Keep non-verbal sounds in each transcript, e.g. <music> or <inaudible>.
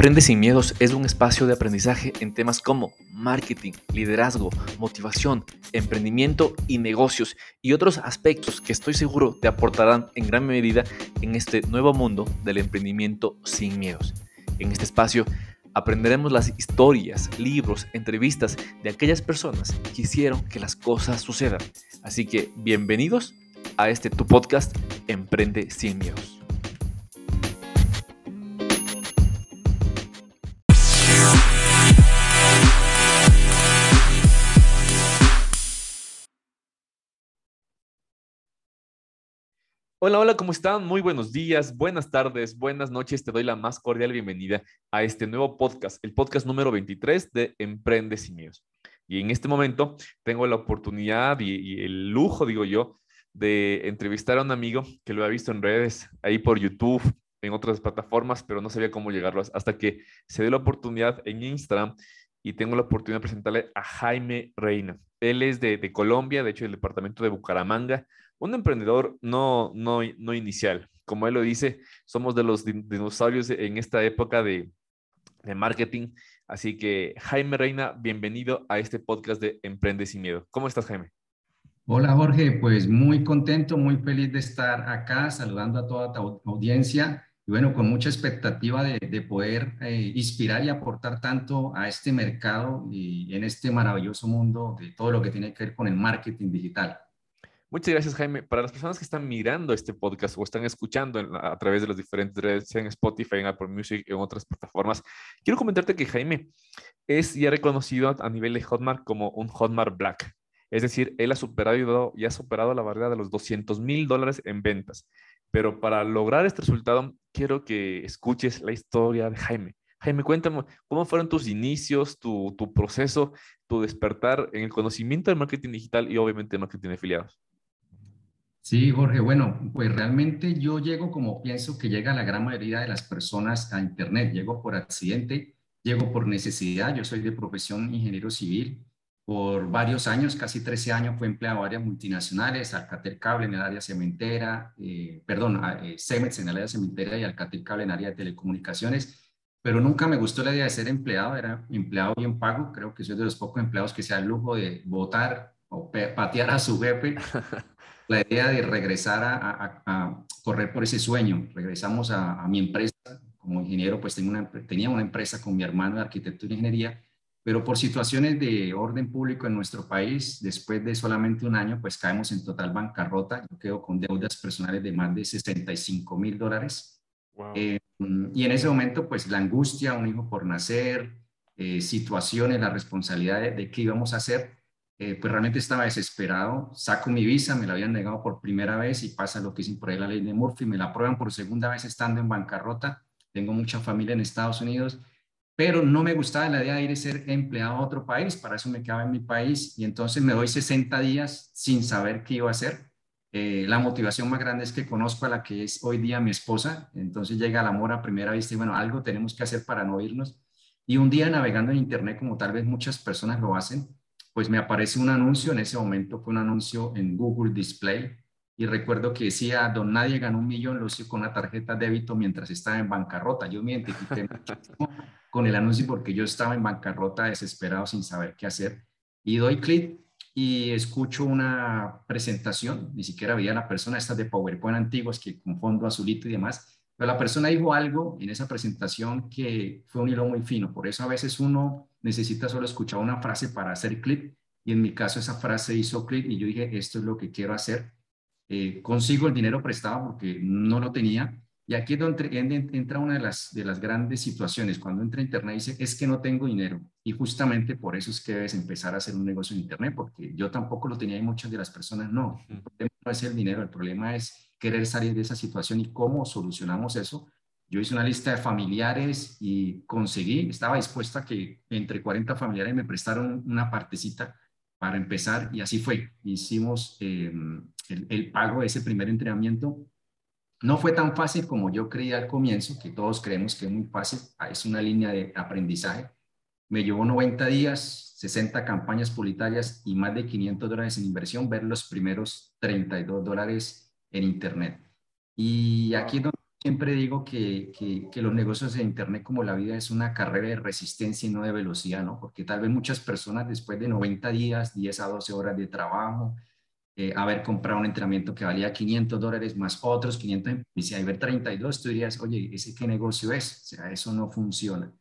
Emprende sin miedos es un espacio de aprendizaje en temas como marketing, liderazgo, motivación, emprendimiento y negocios y otros aspectos que estoy seguro te aportarán en gran medida en este nuevo mundo del emprendimiento sin miedos. En este espacio aprenderemos las historias, libros, entrevistas de aquellas personas que hicieron que las cosas sucedan. Así que bienvenidos a este tu podcast Emprende sin miedos. Hola, hola, ¿cómo están? Muy buenos días, buenas tardes, buenas noches. Te doy la más cordial bienvenida a este nuevo podcast, el podcast número 23 de Emprende sin miedos. Y en este momento tengo la oportunidad y, el lujo, digo yo, de entrevistar a un amigo que lo ha visto en redes, ahí por YouTube, en otras plataformas, pero no sabía cómo llegarlo hasta que se dio la oportunidad en Instagram y tengo la oportunidad de presentarle a Jaime Reina. Él es de, de Colombia, de hecho, del departamento de Bucaramanga, un emprendedor no, no, no inicial. Como él lo dice, somos de los dinosaurios en esta época de, marketing. Así que, Jaime Reina, bienvenido a este podcast de Emprende sin Miedo. ¿Cómo estás, Jaime? Hola, Jorge. Pues muy contento, muy feliz de estar acá, saludando a toda tu audiencia y bueno, con mucha expectativa de, de poder eh, inspirar y aportar tanto a este mercado y en este maravilloso mundo de todo lo que tiene que ver con el marketing digital. Muchas gracias, Jaime. Para las personas que están mirando este podcast o están escuchando a través de los diferentes redes, en Spotify, Apple Music, en otras plataformas, quiero comentarte que Jaime es ya reconocido a nivel de Hotmart como un Hotmart Black. Es decir, él ha superado y ha superado la barrera de los 200 mil dólares en ventas. Pero para lograr este resultado, quiero que escuches la historia de Jaime. Jaime, cuéntame, ¿cómo fueron tus inicios, tu, proceso, tu despertar en el conocimiento del marketing digital y obviamente marketing de afiliados? Sí, Jorge, bueno, pues realmente yo llego como pienso que llega la gran mayoría de las personas a Internet. Llego por accidente, llego por necesidad. Yo soy de profesión ingeniero civil. Por varios años, casi 13 años, fue empleado en varias multinacionales, Alcatel Cable en el área cementera, eh, perdón, eh, en el área cementera y Alcatel Cable en el área de telecomunicaciones. Pero nunca me gustó la idea de ser empleado, era empleado bien pago. Creo que soy de los pocos empleados que se da el lujo de votar o patear a su jefe <laughs> la idea de regresar a, correr por ese sueño. Regresamos a, mi empresa como ingeniero, pues tengo una, tenía una empresa con mi hermano de arquitectura e ingeniería, pero por situaciones de orden público en nuestro país, después de solamente un año, pues caemos en total bancarrota. Yo quedo con deudas personales de más de 65 mil dólares. Eh, y en ese momento, pues la angustia, un hijo por nacer, eh, situaciones, la responsabilidad de, de qué íbamos a hacer, eh, pues realmente estaba desesperado. Saco mi visa, me la habían negado por primera vez y pasa lo que dicen por ahí la ley de Murphy, me la aprueban por segunda vez estando en bancarrota. Tengo mucha familia en Estados Unidos, pero no me gustaba la idea de ir a ser empleado a otro país, para eso me quedaba en mi país y entonces me doy 60 días sin saber qué iba a hacer. Eh, la motivación más grande es que conozco a la que es hoy día mi esposa, entonces llega el amor a primera vista y bueno, algo tenemos que hacer para no irnos. Y un día navegando en Internet, como tal vez muchas personas lo hacen, pues me aparece un anuncio, en ese momento fue un anuncio en Google Display y recuerdo que decía, don nadie ganó un millón, lo hice con una tarjeta débito mientras estaba en bancarrota. Yo me identifiqué con el anuncio porque yo estaba en bancarrota desesperado sin saber qué hacer y doy clic y escucho una presentación, ni siquiera veía la persona, estas de PowerPoint antiguas que con fondo azulito y demás, pero la persona dijo algo en esa presentación que fue un hilo muy fino. Por eso a veces uno necesita solo escuchar una frase para hacer clic. Y en mi caso esa frase hizo clic y yo dije, esto es lo que quiero hacer. Eh, consigo el dinero prestado porque no lo tenía. Y aquí es donde entra una de las, de las grandes situaciones. Cuando entra Internet dice, es que no tengo dinero. Y justamente por eso es que debes empezar a hacer un negocio en Internet, porque yo tampoco lo tenía y muchas de las personas no. El problema no es el dinero, el problema es querer salir de esa situación y cómo solucionamos eso. Yo hice una lista de familiares y conseguí, estaba dispuesta a que entre 40 familiares me prestaron una partecita para empezar y así fue. Hicimos em, el, pago de ese primer entrenamiento. No fue tan fácil como yo creía al comienzo, que todos creemos que es muy fácil, ah, es una línea de aprendizaje. Me llevó 90 días, 60 campañas publicitarias y más de 500 dólares en inversión, ver los primeros 32 dólares en Internet. Y aquí es donde siempre digo que, que, los negocios de Internet como la vida es una carrera de resistencia y no de velocidad, ¿no? Porque tal vez muchas personas después de 90 días, 10 a 12 horas de trabajo, eh, haber comprado un entrenamiento que valía 500 dólares más otros 500, y si hay ver 32, tú dirías, oye, ¿ese qué negocio es? O sea, eso no funciona.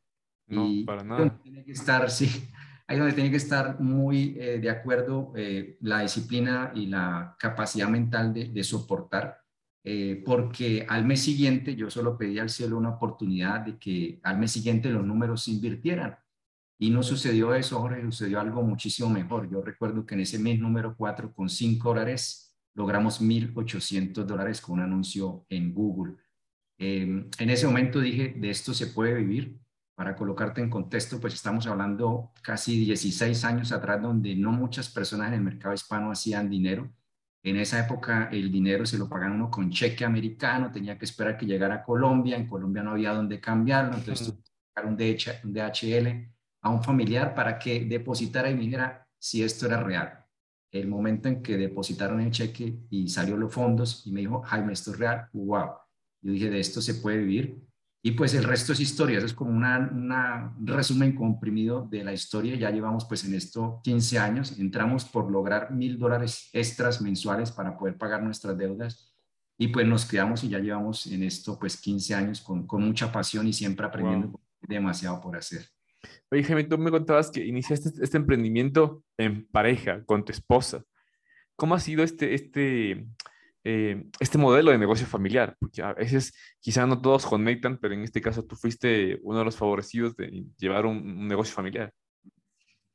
No, para nada. Tiene que estar, <laughs> sí, ahí donde tiene que estar muy eh, de acuerdo eh, la disciplina y la capacidad mental de, de soportar eh, porque al mes siguiente yo solo pedí al cielo una oportunidad de que al mes siguiente los números se invirtieran. Y no sucedió eso, Jorge, sucedió algo muchísimo mejor. Yo recuerdo que en ese mes número 4, con 5 dólares, logramos 1.800 dólares con un anuncio en Google. Em, en ese momento dije, de esto se puede vivir. Para colocarte en contexto, pues estamos hablando casi 16 años atrás, donde no muchas personas en el mercado hispano hacían dinero en esa época el dinero se lo pagaban uno con cheque americano, tenía que esperar que llegara a Colombia, en Colombia no había dónde cambiarlo, entonces tuve que un, DHL a un familiar para que depositara y me dijera si esto era real. El momento en que depositaron el cheque y salió los fondos y me dijo, Jaime, esto es real, wow. Yo dije, de esto se puede vivir. Y pues el resto es historia, eso es como un resumen comprimido de la historia. Ya llevamos pues en esto 15 años, entramos por lograr mil dólares extras mensuales para poder pagar nuestras deudas y pues nos quedamos y ya llevamos en esto pues 15 años con, con mucha pasión y siempre aprendiendo demasiado por hacer. Oye, Jaime, tú me contabas que iniciaste este emprendimiento en pareja, con tu esposa. ¿Cómo ha sido este, este, eh, este modelo de negocio familiar, porque a veces quizá no todos conectan, pero en este caso tú fuiste uno de los favorecidos de llevar un, negocio familiar.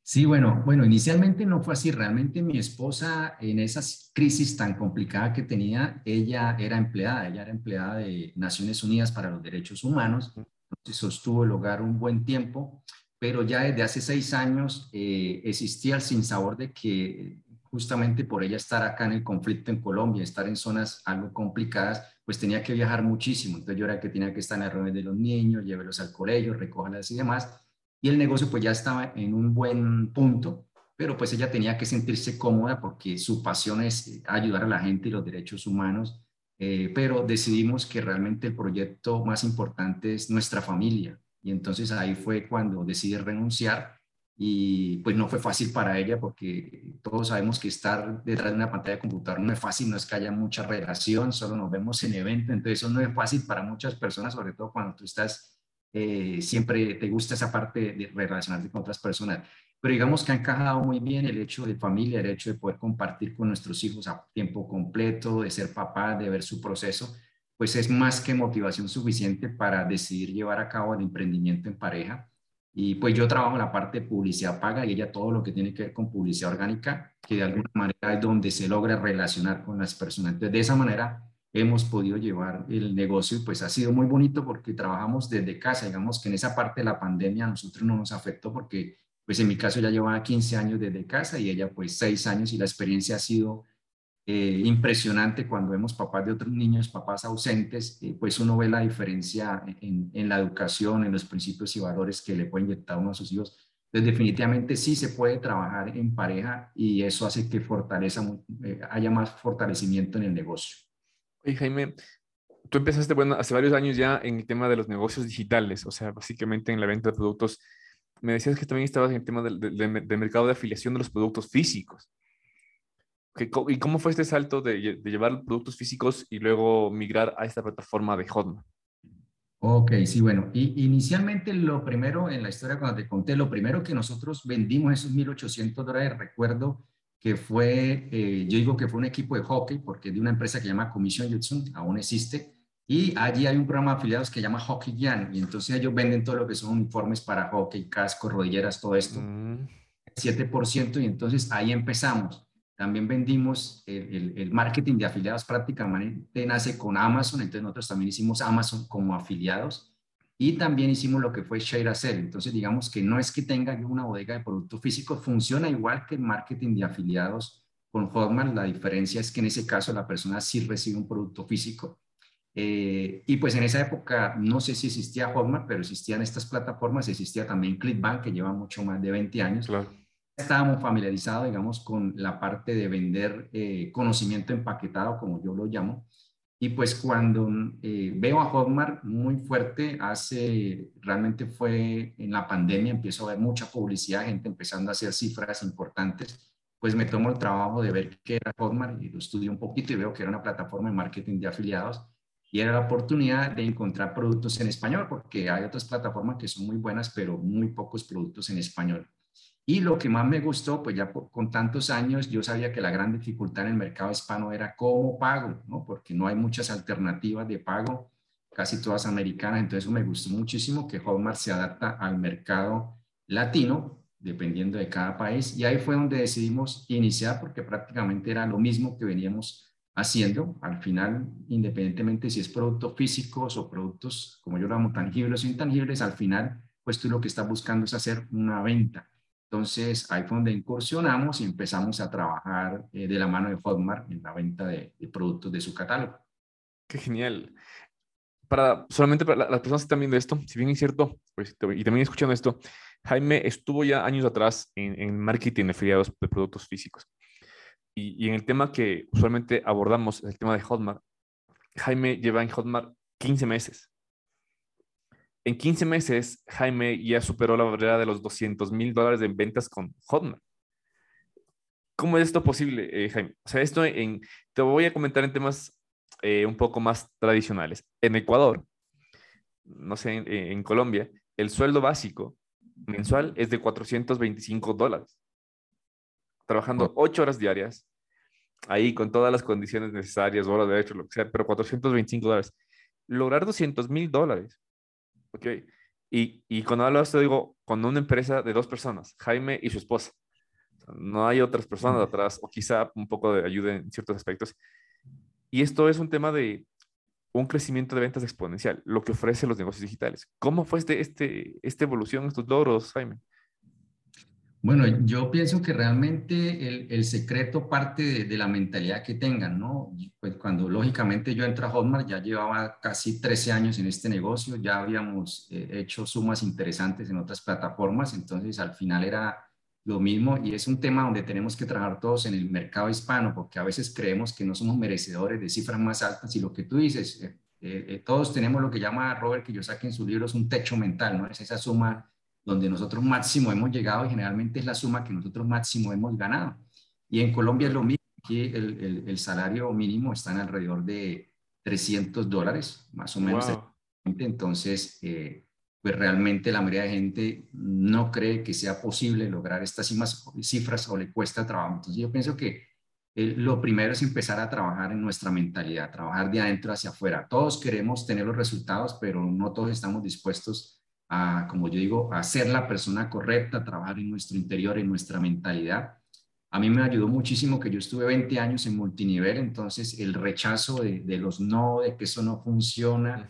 Sí, bueno, bueno, inicialmente no fue así. Realmente mi esposa en esa crisis tan complicada que tenía, ella era empleada, ella era empleada de Naciones Unidas para los Derechos Humanos, entonces sostuvo el hogar un buen tiempo, pero ya desde hace seis años eh, existía el sinsabor de que justamente por ella estar acá en el conflicto en Colombia, estar en zonas algo complicadas, pues tenía que viajar muchísimo. Entonces yo era que tenía que estar en las reuniones de los niños, llevarlos al colegio, recogerlas y demás. Y el negocio pues ya estaba en un buen punto, pero pues ella tenía que sentirse cómoda porque su pasión es eh, ayudar a la gente y los derechos humanos. Eh, pero decidimos que realmente el proyecto más importante es nuestra familia. Y entonces ahí fue cuando decidí renunciar y pues no fue fácil para ella porque todos sabemos que estar detrás de una pantalla de computador no es fácil, no es que haya mucha relación, solo nos vemos en evento, entonces eso no es fácil para muchas personas, sobre todo cuando tú estás, eh, siempre te gusta esa parte de relacionarte con otras personas. Pero digamos que ha encajado muy bien el hecho de familia, el hecho de poder compartir con nuestros hijos a tiempo completo, de ser papá, de ver su proceso, pues es más que motivación suficiente para decidir llevar a cabo el emprendimiento en pareja y pues yo trabajo en la parte de publicidad paga y ella todo lo que tiene que ver con publicidad orgánica, que de alguna manera es donde se logra relacionar con las personas. Entonces, de esa manera hemos podido llevar el negocio y pues ha sido muy bonito porque trabajamos desde casa. Digamos que en esa parte de la pandemia a nosotros no nos afectó porque pues en mi caso ya llevaba 15 años desde casa y ella pues 6 años y la experiencia ha sido eh, impresionante cuando vemos papás de otros niños, papás ausentes, eh, pues uno ve la diferencia en, en, la educación, en los principios y valores que le puede inyectar uno a sus hijos. Entonces, definitivamente sí se puede trabajar en pareja y eso hace que fortaleza, eh, haya más fortalecimiento en el negocio. Oye, Jaime, tú empezaste, bueno, hace varios años ya en el tema de los negocios digitales, o sea, básicamente en la venta de productos. Me decías que también estabas en el tema del, del mercado de afiliación de los productos físicos. ¿Y cómo fue este salto de, llevar productos físicos y luego migrar a esta plataforma de Hotmart? Ok, sí, bueno, y inicialmente lo primero en la historia cuando te conté, lo primero que nosotros vendimos esos 1.800 dólares, recuerdo que fue, eh, yo digo que fue un equipo de hockey, porque es de una empresa que se llama Commission Judson, aún existe, y allí hay un programa de afiliados que se llama Hockey Yan, y entonces ellos venden todo lo que son uniformes para hockey, cascos, rodilleras, todo esto. 7%, mm. y entonces ahí empezamos. También vendimos el, marketing de afiliados prácticamente nace con Amazon, entonces nosotros también hicimos Amazon como afiliados y también hicimos lo que fue Share a Sell. Entonces digamos que no es que tenga una bodega de producto físico, funciona igual que el marketing de afiliados con Hotmart. La diferencia es que en ese caso la persona sí recibe un producto físico. Eh, y pues en esa época no sé si existía Hotmart, pero existían estas plataformas, existía también Clickbank que lleva mucho más de 20 años. Claro estábamos familiarizados, digamos, con la parte de vender eh, conocimiento empaquetado, como yo lo llamo. Y pues cuando eh, veo a Hotmart muy fuerte, hace, realmente fue en la pandemia, empiezo a ver mucha publicidad, gente empezando a hacer cifras importantes, pues me tomo el trabajo de ver qué era Hotmart y lo estudio un poquito y veo que era una plataforma de marketing de afiliados y era la oportunidad de encontrar productos en español, porque hay otras plataformas que son muy buenas, pero muy pocos productos en español. Y lo que más me gustó, pues ya con tantos años, yo sabía que la gran dificultad en el mercado hispano era cómo pago, ¿no? Porque no hay muchas alternativas de pago, casi todas americanas. Entonces, me gustó muchísimo que Hotmart se adapta al mercado latino, dependiendo de cada país. Y ahí fue donde decidimos iniciar, porque prácticamente era lo mismo que veníamos haciendo. Al final, independientemente si es productos físicos o productos, como yo lo llamo, tangibles o intangibles, al final, pues tú lo que estás buscando es hacer una venta entonces, ahí fue donde incursionamos y empezamos a trabajar eh, de la mano de Hotmart en la venta de, productos de su catálogo. Qué genial. Para, solamente para las personas que están viendo esto, si bien es cierto, pues, y también escuchando esto, Jaime estuvo ya años atrás en, en marketing de afiliados de productos físicos. Y, y, en el tema que usualmente abordamos, el tema de Hotmart, Jaime lleva en Hotmart 15 meses. En 15 meses, Jaime ya superó la barrera de los 200 mil dólares en ventas con Hotmart. ¿Cómo es esto posible, eh, Jaime? O sea, esto en, te voy a comentar en temas eh, un poco más tradicionales. En Ecuador, no sé, en, Colombia, el sueldo básico mensual es de 425 dólares. Trabajando 8 horas diarias, ahí con todas las condiciones necesarias, horas de hecho, lo que sea, pero 425 dólares. Lograr 200 mil dólares ¿ok? Y, y cuando hablo de esto, digo, con una empresa de dos personas, Jaime y su esposa. No hay otras personas atrás, o quizá un poco de ayuda en ciertos aspectos. Y esto es un tema de un crecimiento de ventas exponencial, lo que ofrecen los negocios digitales. ¿Cómo fue este, este, esta evolución, estos logros, Jaime? Bueno, yo pienso que realmente el, el secreto parte de, de, la mentalidad que tengan, ¿no? Pues cuando lógicamente yo entré a Hotmart, ya llevaba casi 13 años en este negocio, ya habíamos eh, hecho sumas interesantes en otras plataformas, entonces al final era lo mismo y es un tema donde tenemos que trabajar todos en el mercado hispano, porque a veces creemos que no somos merecedores de cifras más altas y lo que tú dices, eh, eh, todos tenemos lo que llama Robert, que yo saqué en su libro, es un techo mental, ¿no? Es esa suma donde nosotros máximo hemos llegado y generalmente es la suma que nosotros máximo hemos ganado. Y en Colombia es lo mismo, aquí el, el, salario mínimo está en alrededor de 300 dólares, más o menos. Entonces, eh, pues realmente la mayoría de gente no cree que sea posible lograr estas cifras o le cuesta trabajo. Entonces yo pienso que eh, lo primero es empezar a trabajar en nuestra mentalidad, trabajar de adentro hacia afuera. Todos queremos tener los resultados, pero no todos estamos dispuestos a, como yo digo, a ser la persona correcta, a trabajar en nuestro interior, en nuestra mentalidad. A mí me ayudó muchísimo que yo estuve 20 años en multinivel, entonces el rechazo de, los no, de que eso no funciona,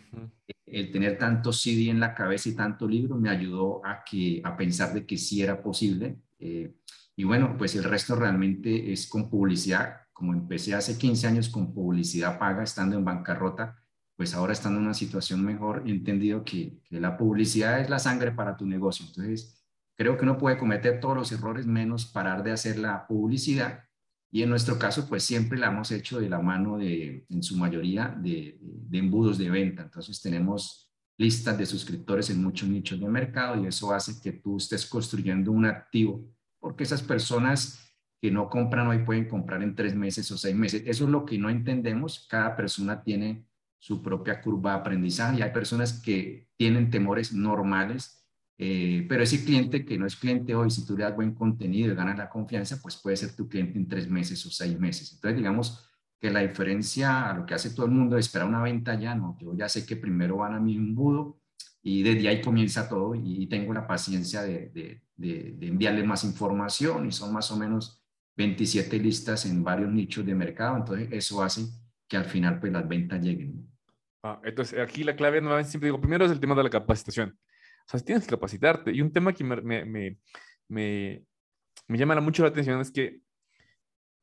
el tener tanto CD en la cabeza y tanto libro me ayudó a, que, a pensar de que sí era posible. Eh, y bueno, pues el resto realmente es con publicidad. Como empecé hace 15 años con publicidad paga, estando en bancarrota, pues ahora estando en una situación mejor, he entendido que, la publicidad es la sangre para tu negocio. Entonces, creo que uno puede cometer todos los errores menos parar de hacer la publicidad. Y en nuestro caso, pues siempre la hemos hecho de la mano de, en su mayoría, de, de embudos de venta. Entonces, tenemos listas de suscriptores en muchos nichos de mercado y eso hace que tú estés construyendo un activo, porque esas personas que no compran hoy pueden comprar en tres meses o seis meses. Eso es lo que no entendemos. Cada persona tiene su propia curva de aprendizaje y hay personas que tienen temores normales, eh, pero ese cliente que no es cliente hoy, si tú le das buen contenido y ganas la confianza, pues puede ser tu cliente en tres meses o seis meses. Entonces, digamos que la diferencia a lo que hace todo el mundo de esperar una venta ya, no, yo ya sé que primero van a mi embudo y desde ahí comienza todo y tengo la paciencia de, de, de, de enviarle más información y son más o menos 27 listas en varios nichos de mercado, entonces eso hace que al final pues las ventas lleguen. Ah, entonces, aquí la clave, nuevamente, siempre digo, primero es el tema de la capacitación. O sea, tienes que capacitarte. Y un tema que me, me, me, me, llama mucho la atención es que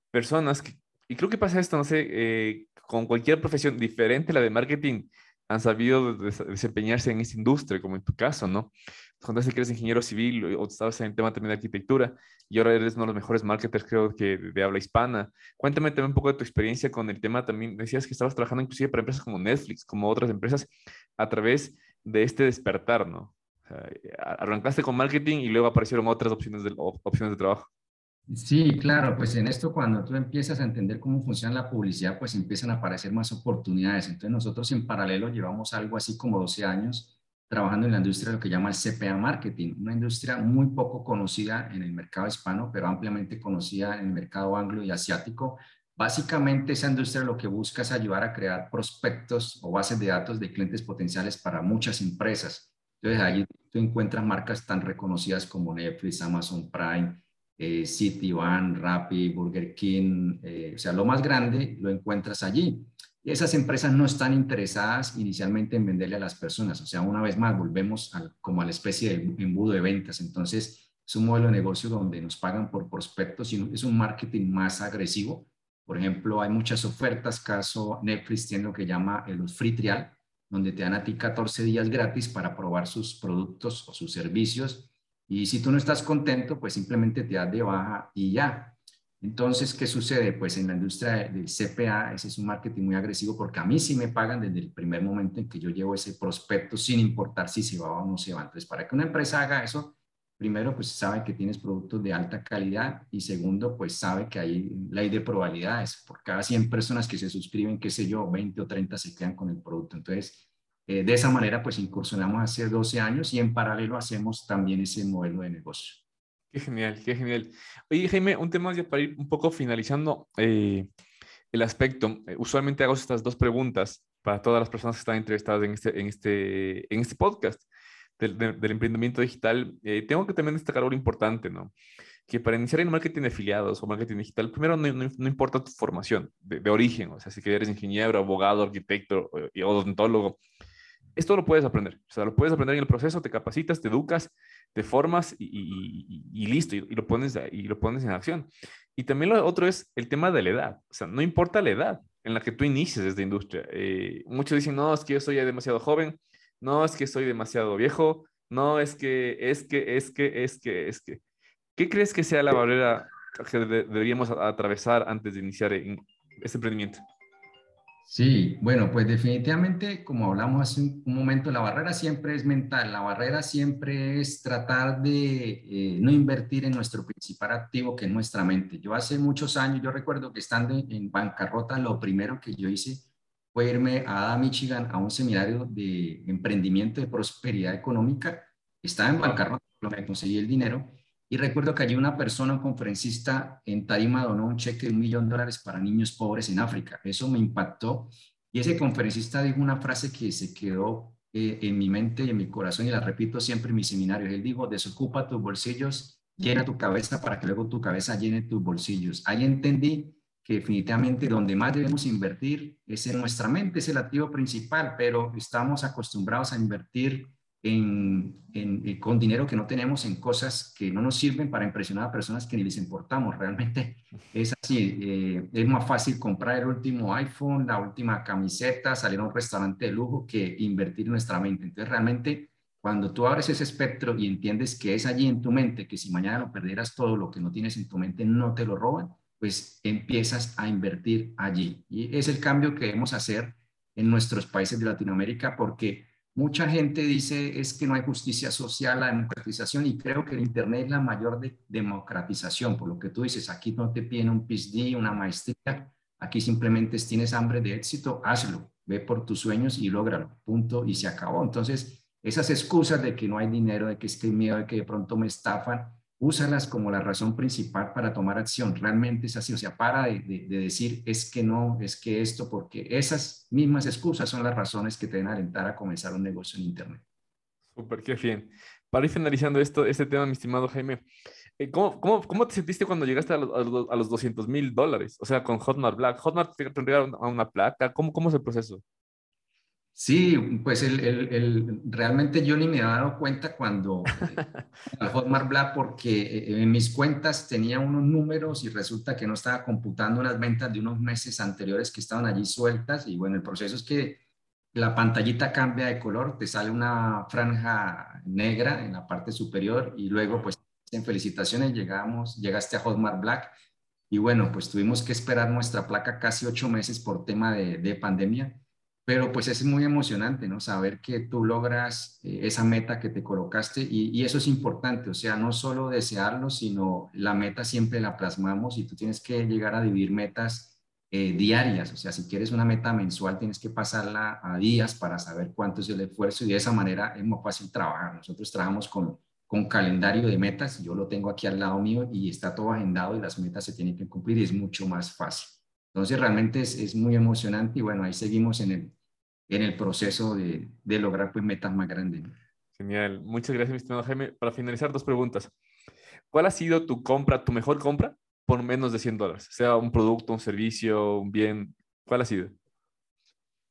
personas, que, y creo que pasa esto, no sé, eh, con cualquier profesión diferente a la de marketing, han sabido desempeñarse en esta industria, como en tu caso, ¿no? Contaste que eres ingeniero civil o estabas en el tema también de arquitectura y ahora eres uno de los mejores marketers, creo que de, habla hispana. Cuéntame también un poco de tu experiencia con el tema también. Decías que estabas trabajando inclusive para empresas como Netflix, como otras empresas, a través de este despertar, ¿no? arrancaste con marketing y luego aparecieron otras opciones de, opciones de trabajo. Sí, claro, pues en esto cuando tú empiezas a entender cómo funciona la publicidad, pues empiezan a aparecer más oportunidades. Entonces nosotros en paralelo llevamos algo así como 12 años trabajando en la industria de lo que llama el CPA Marketing, una industria muy poco conocida en el mercado hispano, pero ampliamente conocida en el mercado anglo y asiático. Básicamente esa industria lo que busca es ayudar a crear prospectos o bases de datos de clientes potenciales para muchas empresas. Entonces allí tú encuentras marcas tan reconocidas como Netflix, Amazon Prime, eh, City, Van, Rappi, Burger King, eh, o sea, lo más grande lo encuentras allí. Esas empresas no están interesadas inicialmente en venderle a las personas. O sea, una vez más, volvemos como a la especie de embudo de ventas. Entonces, es un modelo de negocio donde nos pagan por prospectos y es un marketing más agresivo. Por ejemplo, hay muchas ofertas, caso Netflix tiene lo que llama los free trial, donde te dan a ti 14 días gratis para probar sus productos o sus servicios. Y si tú no estás contento, pues simplemente te das de baja y ya. Entonces, ¿qué sucede? Pues en la industria del CPA, ese es un marketing muy agresivo porque a mí sí me pagan desde el primer momento en que yo llevo ese prospecto sin importar si se va o no se va. Entonces, para que una empresa haga eso, primero, pues sabe que tienes productos de alta calidad y segundo, pues sabe que hay ley de probabilidades. Por cada 100 personas que se suscriben, qué sé yo, 20 o 30 se quedan con el producto. Entonces, eh, de esa manera, pues incursionamos hace 12 años y en paralelo hacemos también ese modelo de negocio. Qué genial, qué genial. Oye, Jaime, un tema ya para ir un poco finalizando eh, el aspecto. Eh, usualmente hago estas dos preguntas para todas las personas que están entrevistadas en este, en este, en este podcast del, emprendimiento digital. Eh, tengo que también destacar algo importante, ¿no? Que para iniciar en marketing de afiliados o marketing digital, primero no, no, importa tu formación de, de, origen, o sea, si eres ingeniero, abogado, arquitecto o odontólogo, esto lo puedes aprender. O sea, lo puedes aprender en el proceso, te capacitas, te educas te formas y, listo, y, lo pones, y lo pones en acción. Y también lo otro es el tema de la edad. O sea, no importa la edad en la que tú inicies esta industria. Eh, muchos dicen, no, es que yo soy demasiado joven, no, es que soy demasiado viejo, no, es que, es que, es que, es que, es que. ¿Qué crees que sea la barrera que deberíamos atravesar antes de iniciar este emprendimiento? Sí, bueno, pues definitivamente, como hablamos hace un, momento, la barrera siempre es mental, la barrera siempre es tratar de eh, no invertir en nuestro principal activo, que es nuestra mente. Yo hace muchos años, yo recuerdo que estando en bancarrota, lo primero que yo hice fue irme a Michigan a un seminario de emprendimiento de prosperidad económica. Estaba en bancarrota, me conseguí el dinero y recuerdo que allí una persona, un conferencista en Tarima, donó un cheque de un millón de dólares para niños pobres en África. Eso me impactó. Y ese conferencista dijo una frase que se quedó eh, en mi mente y en mi corazón y la repito siempre en mis seminarios. Él dijo, desocupa tus bolsillos, llena tu cabeza para que luego tu cabeza llene tus bolsillos. Ahí entendí que definitivamente donde más debemos invertir es en nuestra mente, es el activo principal, pero estamos acostumbrados a invertir en, eh, con dinero que no tenemos en cosas que no nos sirven para impresionar a personas que ni les importamos. Realmente es así. Eh, es más fácil comprar el último iPhone, la última camiseta, salir a un restaurante de lujo que invertir en nuestra mente. Entonces, realmente, cuando tú abres ese espectro y entiendes que es allí en tu mente, que si mañana lo perdieras todo lo que no tienes en tu mente, no te lo roban, pues empiezas a invertir allí. Y es el cambio que debemos hacer en nuestros países de Latinoamérica porque Mucha gente dice es que no hay justicia social, la democratización, y creo que el Internet es la mayor democratización, por lo que tú dices, aquí no te piden un PhD, una maestría, aquí simplemente si tienes hambre de éxito, hazlo, ve por tus sueños y lógralo, punto, y se acabó. Entonces, esas excusas de que no hay dinero, de que es miedo, de que de pronto me estafan, úsalas como la razón principal para tomar acción. Realmente es así, o sea, para de, decir es que no, es que esto, porque esas mismas excusas son las razones que te deben alentar a comenzar un negocio en Internet. Súper, qué bien. Para ir finalizando esto, este tema, mi estimado Jaime, eh, ¿cómo, cómo, cómo te sentiste cuando llegaste a los, a los 200 mil dólares? O sea, con Hotmart Black. ¿Hotmart te entregaron a una placa? ¿Cómo, ¿Cómo es el proceso? Sí, pues el, el, realmente yo ni me he dado cuenta cuando <laughs> al Hotmart Black porque eh, en mis cuentas tenía unos números y resulta que no estaba computando las ventas de unos meses anteriores que estaban allí sueltas y bueno, el proceso es que la pantallita cambia de color, te sale una franja negra en la parte superior y luego pues en felicitaciones llegamos, llegaste a Hotmart Black y bueno, pues tuvimos que esperar nuestra placa casi ocho meses por tema de, pandemia, pero pues es muy emocionante, ¿no? Saber que tú logras eh, esa meta que te colocaste y, eso es importante, o sea, no solo desearlo, sino la meta siempre la plasmamos y tú tienes que llegar a dividir metas eh, diarias, o sea, si quieres una meta mensual tienes que pasarla a días para saber cuánto es el esfuerzo y de esa manera es más fácil trabajar. Nosotros trabajamos con, con calendario de metas, yo lo tengo aquí al lado mío y está todo agendado y las metas se tienen que cumplir y es mucho más fácil. Entonces realmente es, es muy emocionante y bueno, ahí seguimos en el, en el proceso de, de lograr pues metas más grandes. Genial, muchas gracias mi estimado Jaime. Para finalizar, dos preguntas. ¿Cuál ha sido tu compra, tu mejor compra por menos de 100 dólares? Sea un producto, un servicio, un bien. ¿Cuál ha sido?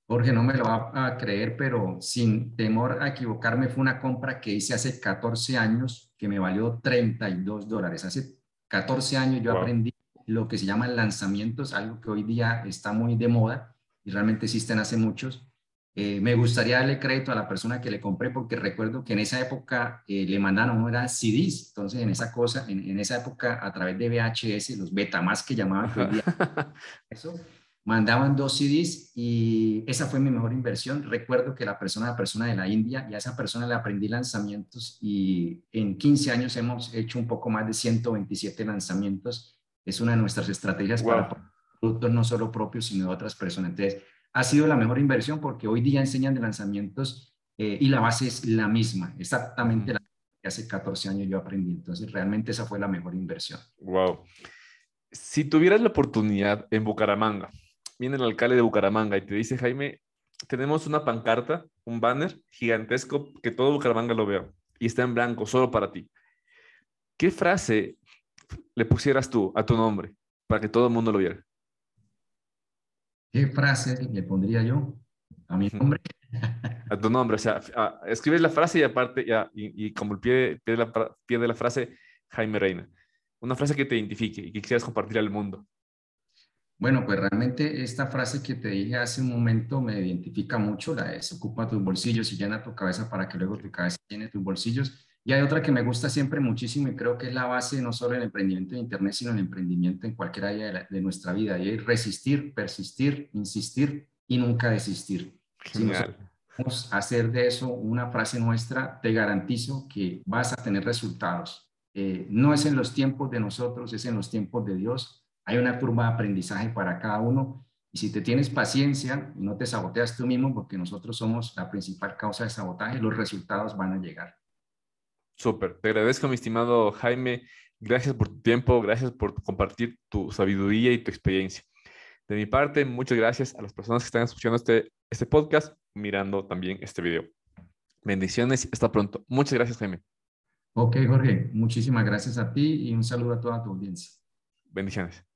Jorge, no me lo va a creer, pero sin temor a equivocarme, fue una compra que hice hace 14 años que me valió 32 dólares. Hace 14 años yo aprendí lo que se llama lanzamientos, algo que hoy día está muy de moda y realmente existen hace muchos. Eh, me gustaría darle crédito a la persona que le compré porque recuerdo que en esa época eh, le mandaron, era CDs, entonces en esa cosa, en, esa época a través de VHS, los Betamax que llamaban, <laughs> eso, mandaban dos CDs y esa fue mi mejor inversión. Recuerdo que la persona, la persona de la India, y a esa persona le aprendí lanzamientos y en 15 años hemos hecho un poco más de 127 lanzamientos. Es una de nuestras estrategias para productos no solo propios, sino de otras personas. Entonces, ha sido la mejor inversión porque hoy día enseñan de lanzamientos eh, y la base es la misma, exactamente la que hace 14 años yo aprendí. Entonces, realmente esa fue la mejor inversión. Wow. Si tuvieras la oportunidad en Bucaramanga, viene el alcalde de Bucaramanga y te dice, Jaime, tenemos una pancarta, un banner gigantesco que todo Bucaramanga lo vea y está en blanco, solo para ti. ¿Qué frase le pusieras tú a tu nombre para que todo el mundo lo viera? ¿Qué frase le pondría yo a mi nombre? A tu nombre, o sea, escribes la frase y aparte, ya, y, como el pie, pie, de la, pie de la frase, Jaime Reina. Una frase que te identifique y que quieras compartir al mundo. Bueno, pues realmente esta frase que te dije hace un momento me identifica mucho, la de se ocupa tus bolsillos y llena tu cabeza para que luego tu cabeza llene tus bolsillos. Y hay otra que me gusta siempre muchísimo y creo que es la base no solo del emprendimiento de Internet, sino el emprendimiento en cualquier área de, nuestra vida. Y es resistir, persistir, insistir y nunca desistir. Genial. Si vamos a hacer de eso una frase nuestra, te garantizo que vas a tener resultados. Eh, no es en los tiempos de nosotros, es en los tiempos de Dios. Hay una curva de aprendizaje para cada uno. Y si te tienes paciencia y no te saboteas tú mismo, porque nosotros somos la principal causa de sabotaje, los resultados van a llegar. Súper, te agradezco, mi estimado Jaime. Gracias por tu tiempo, gracias por compartir tu sabiduría y tu experiencia. De mi parte, muchas gracias a las personas que están escuchando este, este podcast, mirando también este video. Bendiciones hasta pronto. Muchas gracias, Jaime. Ok, Jorge, muchísimas gracias a ti y un saludo a toda tu audiencia. Bendiciones.